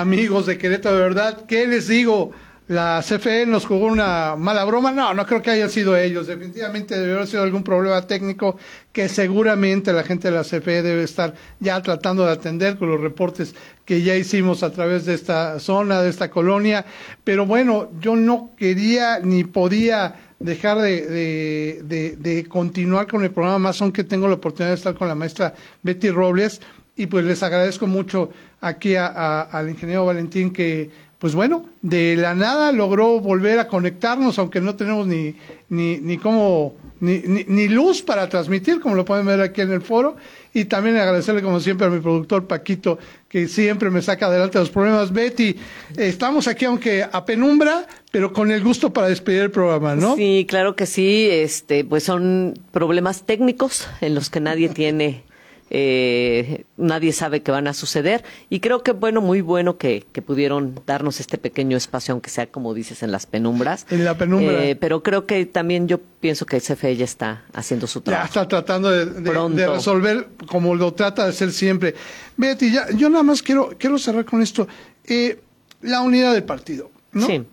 amigos de Querétaro, de verdad, ¿qué les digo? la CFE nos jugó una mala broma. No, no creo que haya sido ellos. Definitivamente debe haber sido algún problema técnico que seguramente la gente de la CFE debe estar ya tratando de atender con los reportes que ya hicimos a través de esta zona, de esta colonia. Pero bueno, yo no quería ni podía dejar de, de, continuar con el programa, más aunque tengo la oportunidad de estar con la maestra Betty Robles. Y pues les agradezco mucho aquí al ingeniero Valentín que pues bueno, de la nada logró volver a conectarnos, aunque no tenemos ni, ni, ni cómo, ni, ni, luz para transmitir, como lo pueden ver aquí en el foro. Y también agradecerle, como siempre, a mi productor Paquito, que siempre me saca adelante los problemas. Betty, estamos aquí, aunque a penumbra, pero con el gusto para despedir el programa, ¿no? Sí, claro que sí. Este, pues son problemas técnicos en los que nadie tiene eh, nadie sabe qué van a suceder y creo que bueno, muy bueno que, pudieron darnos este pequeño espacio, aunque sea como dices en las penumbras. En la penumbra. Eh, pero creo que también yo pienso que el CFE ya está haciendo su trabajo. Ya está tratando de, resolver como lo trata de ser siempre. Betty, ya, yo nada más quiero, quiero cerrar con esto. Eh, la unidad del partido, ¿no? Sí.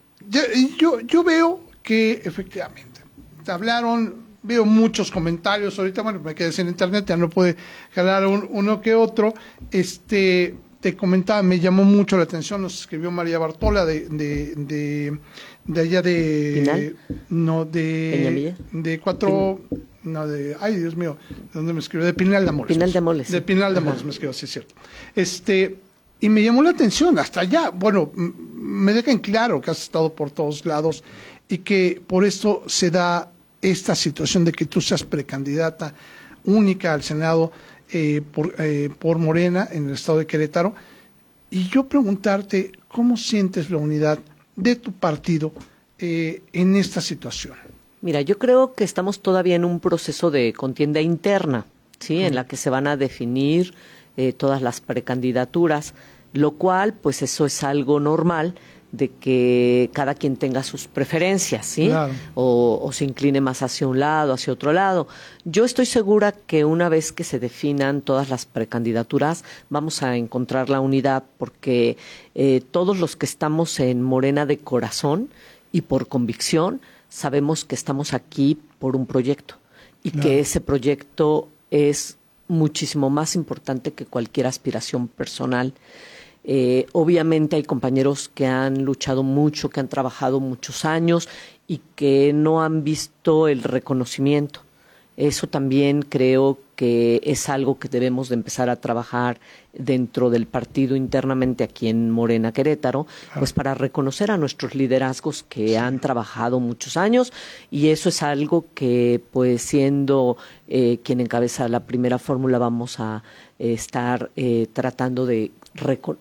yo, yo veo que efectivamente hablaron veo muchos comentarios ahorita, bueno, me quedé sin internet, ya no puede jalar uno que otro. Este, te comentaba, me llamó mucho la atención, nos escribió María Bartola de, de, de, allá de... No, de... De cuatro... No, de... Ay, Dios mío, ¿de dónde me escribió? De Pinal de Amores. Pinal de Amores. De Pinal de Amores me escribió, sí es cierto. Este, y me llamó la atención, hasta allá, bueno, me dejan claro que has estado por todos lados y que por esto se da esta situación de que tú seas precandidata única al Senado eh, por, eh, por Morena en el estado de Querétaro. Y yo preguntarte, ¿cómo sientes la unidad de tu partido eh, en esta situación? Mira, yo creo que estamos todavía en un proceso de contienda interna, ¿sí? En la que se van a definir todas las precandidaturas, lo cual, pues eso es algo normal de que cada quien tenga sus preferencias, ¿sí? O, se incline más hacia un lado, hacia otro lado. Yo estoy segura que una vez que se definan todas las precandidaturas, vamos a encontrar la unidad, porque eh, todos los que estamos en Morena de corazón y por convicción, sabemos que estamos aquí por un proyecto y que ese proyecto es muchísimo más importante que cualquier aspiración personal. Eh, obviamente hay compañeros que han luchado mucho, que han trabajado muchos años y que no han visto el reconocimiento. Eso también creo que es algo que debemos de empezar a trabajar dentro del partido internamente aquí en Morena Querétaro, pues para reconocer a nuestros liderazgos que han trabajado muchos años. Y eso es algo que pues siendo eh, quien encabeza la primera fórmula vamos a eh, estar tratando de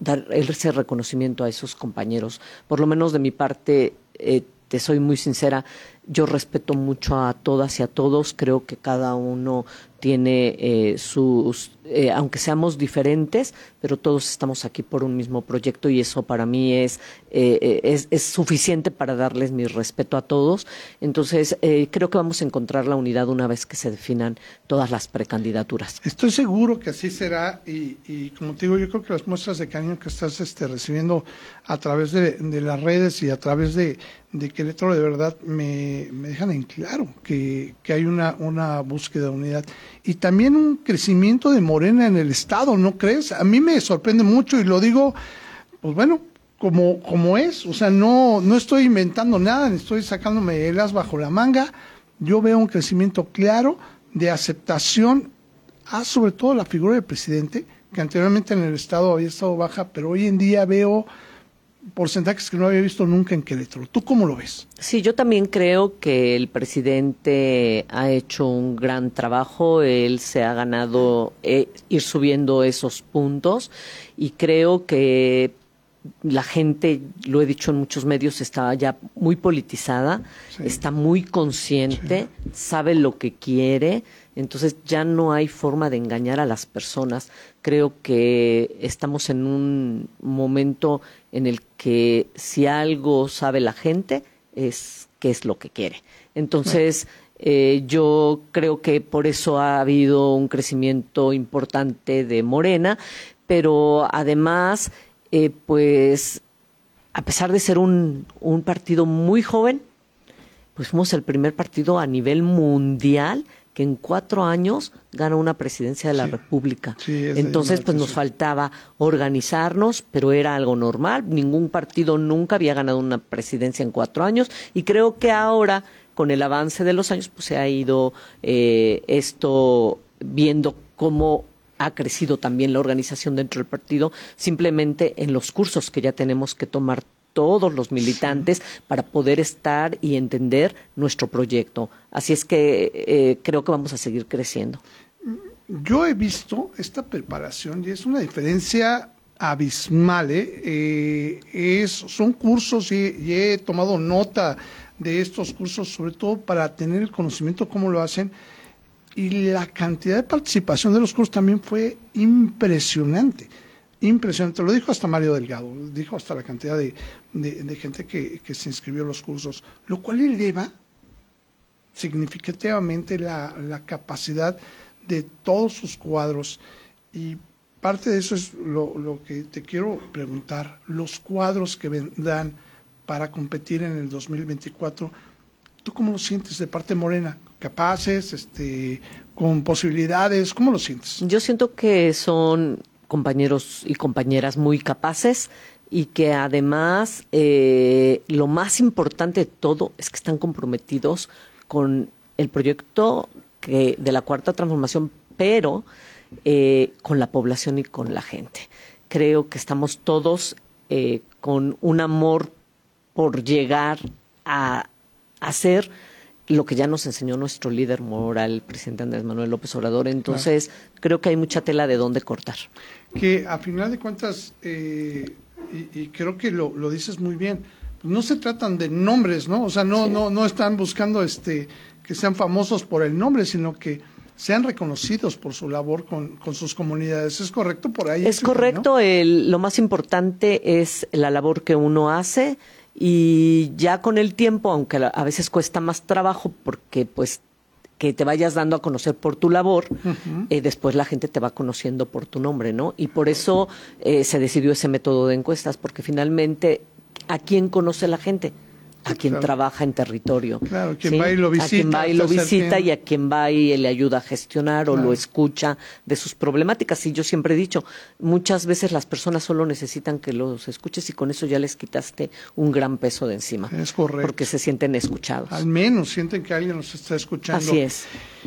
dar ese reconocimiento a esos compañeros. Por lo menos de mi parte, eh, te soy muy sincera, yo respeto mucho a todas y a todos, creo que cada uno tiene eh, sus, eh, aunque seamos diferentes, pero todos estamos aquí por un mismo proyecto y eso para mí es, eh, es, es, suficiente para darles mi respeto a todos. Entonces, creo que vamos a encontrar la unidad una vez que se definan todas las precandidaturas. Estoy seguro que así será y, y como te digo, yo creo que las muestras de cariño que estás este, recibiendo a través de, de las redes y a través de, de Querétaro de verdad me, me dejan en claro que, que, hay una, una búsqueda de unidad. Y también un crecimiento de Morena en el Estado, ¿no crees? A mí me sorprende mucho y lo digo, pues bueno, como, como es, o sea, no, no estoy inventando nada, ni estoy sacándome el as bajo la manga, yo veo un crecimiento claro de aceptación a sobre todo la figura del presidente, que anteriormente en el Estado había estado baja, pero hoy en día veo porcentajes que no había visto nunca en Querétaro. ¿Tú cómo lo ves? Sí, yo también creo que el presidente ha hecho un gran trabajo, él se ha ganado eh, ir subiendo esos puntos y creo que la gente, lo he dicho en muchos medios, está ya muy politizada, está muy consciente, sabe lo que quiere, entonces ya no hay forma de engañar a las personas. Creo que estamos en un momento en el que si algo sabe la gente es qué es lo que quiere. Entonces, eh, yo creo que por eso ha habido un crecimiento importante de Morena, pero además eh, pues, a pesar de ser un, un partido muy joven, pues fuimos el primer partido a nivel mundial que en cuatro años gana una presidencia de la República. Entonces, pues nos faltaba organizarnos, pero era algo normal. Ningún partido nunca había ganado una presidencia en cuatro años y creo que ahora, con el avance de los años, pues se ha ido eh, esto viendo cómo ha crecido también la organización dentro del partido, simplemente en los cursos que ya tenemos que tomar todos los militantes para poder estar y entender nuestro proyecto. Así es que eh, creo que vamos a seguir creciendo. Yo he visto esta preparación y es una diferencia abismal. ¿eh? Eh, es, son cursos y, he tomado nota de estos cursos, sobre todo para tener el conocimiento cómo lo hacen. Y la cantidad de participación de los cursos también fue impresionante impresionante. Lo dijo hasta Mario Delgado, dijo hasta la cantidad de, gente que, se inscribió a los cursos, lo cual eleva significativamente la, capacidad de todos sus cuadros. Y parte de eso es lo, que te quiero preguntar. Los cuadros que vendrán para competir en el 2024, ¿tú cómo lo sientes de parte morena? ¿Capaces? Este, ¿Con posibilidades? ¿Cómo lo sientes? Yo siento que son compañeros y compañeras muy capaces y que además eh, lo más importante de todo es que están comprometidos con el proyecto que, de la cuarta transformación, pero eh, con la población y con la gente. Creo que estamos todos eh, con un amor por llegar a hacer lo que ya nos enseñó nuestro líder moral, el presidente Andrés Manuel López Obrador. Entonces, creo que hay mucha tela de dónde cortar. Que a final de cuentas, eh, y, creo que lo, dices muy bien, no se tratan de nombres, ¿no? O sea, no, no, no están buscando este que sean famosos por el nombre, sino que sean reconocidos por su labor con, con sus comunidades. ¿Es correcto por ahí? Es correcto. El, lo más importante es la labor que uno hace y ya con el tiempo, aunque a veces cuesta más trabajo porque pues que te vayas dando a conocer por tu labor, eh, después la gente te va conociendo por tu nombre, ¿no? Y por eso eh, se decidió ese método de encuestas, porque finalmente, ¿a quién conoce la gente? A quien trabaja en territorio. Claro, quien va y lo visita. A quien va y lo visita y a quien va y le ayuda a gestionar o lo escucha de sus problemáticas. Y yo siempre he dicho, muchas veces las personas solo necesitan que los escuches y con eso ya les quitaste un gran peso de encima. Es correcto. Porque se sienten escuchados. Al menos sienten que alguien los está escuchando. Así es.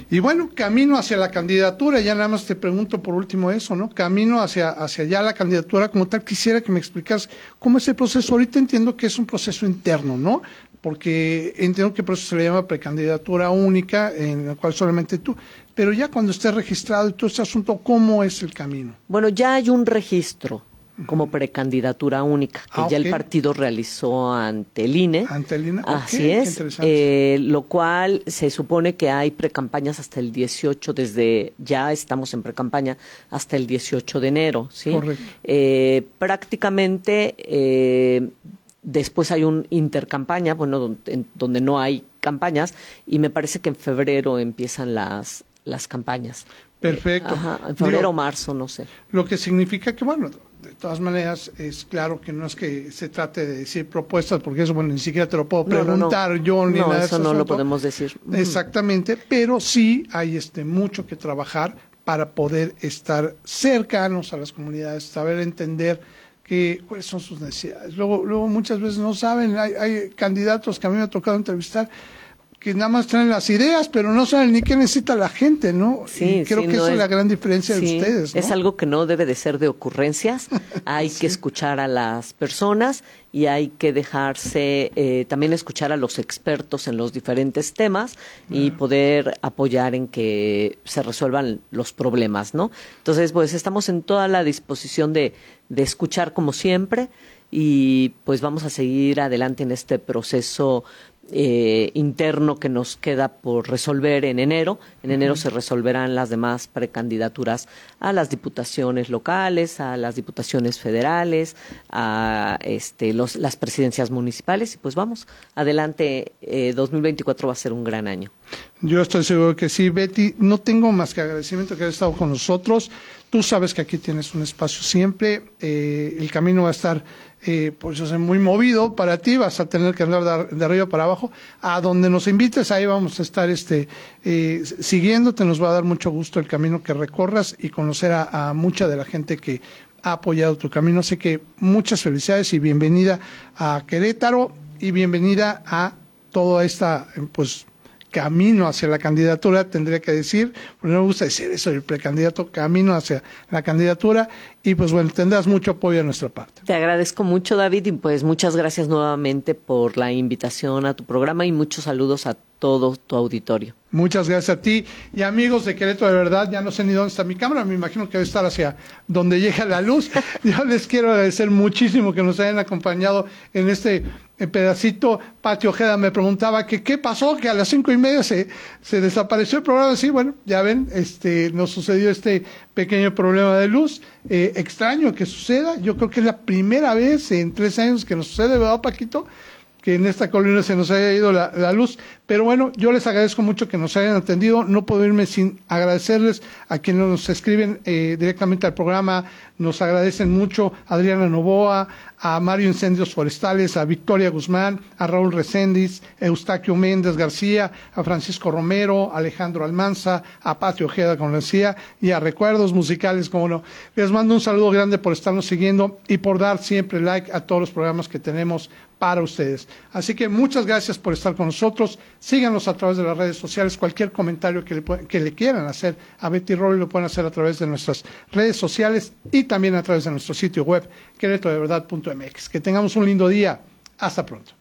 Y bueno, camino hacia la candidatura, ya nada más te pregunto por último eso, ¿no? Camino hacia, hacia allá la candidatura como tal, quisiera que me explicas cómo es el proceso. Ahorita entiendo que es un proceso interno, ¿no? Porque entiendo que por eso se le llama precandidatura única, en la cual solamente tú. Pero ya cuando esté registrado y todo este asunto, ¿cómo es el camino? Bueno, ya hay un registro como precandidatura única que ah, ya el partido realizó ante el INE. Ante el INE. Así es. Eh, lo cual se supone que hay precampañas hasta el 18, desde ya estamos en precampaña hasta el 18 de enero. ¿sí? Correcto. Eh, prácticamente eh, Después hay un intercampaña, bueno, donde, donde, no hay campañas, y me parece que en febrero empiezan las, las campañas. Perfecto. Ajá, en febrero o marzo, no sé. Lo que significa que, bueno, de todas maneras, es claro que no es que se trate de decir propuestas, porque eso, bueno, ni siquiera te lo puedo preguntar yo ni no, nada eso no lo podemos decir. Exactamente, pero sí hay este mucho que trabajar para poder estar cercanos a las comunidades, saber entender que cuáles son sus necesidades. Luego, luego muchas veces no saben, hay, hay candidatos que a mí me ha tocado entrevistar que nada más traen las ideas, pero no saben ni qué necesita la gente, ¿no? Sí, creo que esa es, la gran diferencia de ustedes. Es algo que no debe de ser de ocurrencias. hay que escuchar a las personas y hay que dejarse eh, también escuchar a los expertos en los diferentes temas y poder apoyar en que se resuelvan los problemas, ¿no? Entonces, pues estamos en toda la disposición de, de escuchar como siempre y pues vamos a seguir adelante en este proceso eh, interno que nos queda por resolver en enero. En enero se resolverán las demás precandidaturas a las diputaciones locales, a las diputaciones federales, a este, los, las presidencias municipales y pues vamos, adelante, eh, 2024 va a ser un gran año. Yo estoy seguro que sí, Betty. No tengo más que agradecimiento que hayas estado con nosotros. Tú sabes que aquí tienes un espacio siempre. Eh, el camino va a estar eh, pues, muy movido para ti. Vas a tener que andar de, arriba para abajo. A donde nos invites, ahí vamos a estar este, eh, siguiéndote. Nos va a dar mucho gusto el camino que recorras y conocer a, a mucha de la gente que ha apoyado tu camino. Así que muchas felicidades y bienvenida a Querétaro y bienvenida a toda esta, pues, camino hacia la candidatura, tendría que decir, porque no me gusta decir eso, el precandidato, camino hacia la candidatura, y pues bueno, tendrás mucho apoyo de nuestra parte. Te agradezco mucho, David, y pues muchas gracias nuevamente por la invitación a tu programa y muchos saludos a todo tu auditorio. Muchas gracias a ti y amigos de Querétaro, de verdad, ya no sé ni dónde está mi cámara, me imagino que debe estar hacia donde llega la luz. Yo les quiero agradecer muchísimo que nos hayan acompañado en este pedacito. Patio Ojeda me preguntaba que qué pasó, que a las cinco y media se, se desapareció el programa. Sí, bueno, ya ven, este, nos sucedió este pequeño problema de luz. Eh, extraño que suceda, yo creo que es la primera vez en tres años que nos sucede, ¿verdad, Paquito? Que en esta colina se nos haya ido la, luz. Pero bueno, yo les agradezco mucho que nos hayan atendido. No puedo irme sin agradecerles a quienes nos escriben eh, directamente al programa. Nos agradecen mucho Adriana Novoa, a Mario Incendios Forestales, a Victoria Guzmán, a Raúl Recendis, Eustaquio Méndez García, a Francisco Romero, a Alejandro Almanza, a Patio Ojeda, como decía, y a Recuerdos Musicales, como no. Les mando un saludo grande por estarnos siguiendo y por dar siempre like a todos los programas que tenemos para ustedes. Así que muchas gracias por estar con nosotros. Síganos a través de las redes sociales. Cualquier comentario que le, quieran hacer a Betty Roy lo pueden hacer a través de nuestras redes sociales y también a través de nuestro sitio web, queretodeverdad.mx. Que tengamos un lindo día. Hasta pronto.